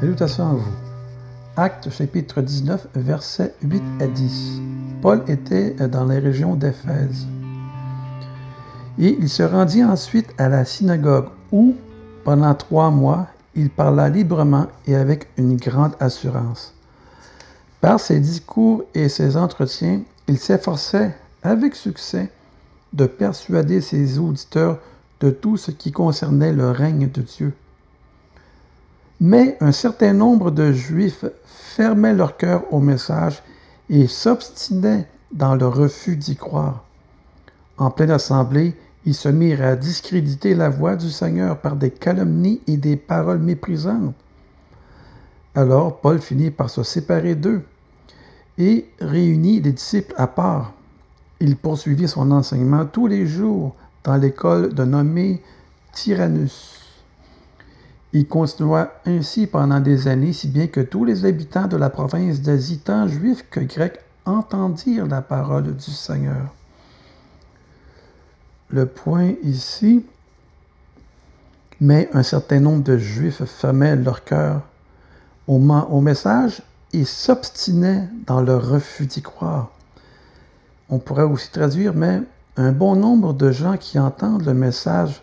Salutations à vous. Actes chapitre 19, versets 8 à 10. Paul était dans les régions d'Éphèse. Et il se rendit ensuite à la synagogue où, pendant trois mois, il parla librement et avec une grande assurance. Par ses discours et ses entretiens, il s'efforçait avec succès de persuader ses auditeurs de tout ce qui concernait le règne de Dieu. Mais un certain nombre de Juifs fermaient leur cœur au message et s'obstinaient dans le refus d'y croire. En pleine assemblée, ils se mirent à discréditer la voix du Seigneur par des calomnies et des paroles méprisantes. Alors Paul finit par se séparer d'eux et réunit les disciples à part. Il poursuivit son enseignement tous les jours dans l'école de nommé Tyrannus. Il continua ainsi pendant des années, si bien que tous les habitants de la province d'Asie, tant juifs que grecs, entendirent la parole du Seigneur. Le point ici, mais un certain nombre de juifs fermaient leur cœur au, au message et s'obstinaient dans leur refus d'y croire. On pourrait aussi traduire, mais un bon nombre de gens qui entendent le message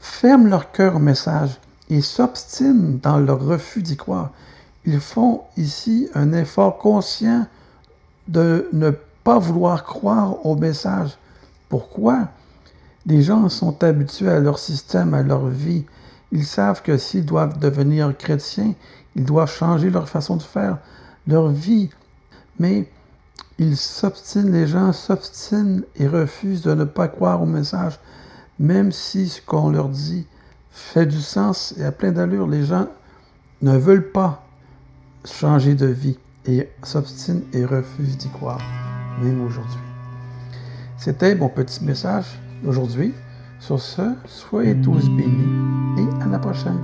ferment leur cœur au message et s'obstinent dans leur refus d'y croire. Ils font ici un effort conscient de ne pas vouloir croire au message. Pourquoi? Les gens sont habitués à leur système, à leur vie. Ils savent que s'ils doivent devenir chrétiens, ils doivent changer leur façon de faire, leur vie. Mais ils s'obstinent, les gens s'obstinent et refusent de ne pas croire au message, même si ce qu'on leur dit fait du sens et a plein d'allure. Les gens ne veulent pas changer de vie et s'obstinent et refusent d'y croire, même aujourd'hui. C'était mon petit message d'aujourd'hui. Sur ce, soyez tous bénis et à la prochaine.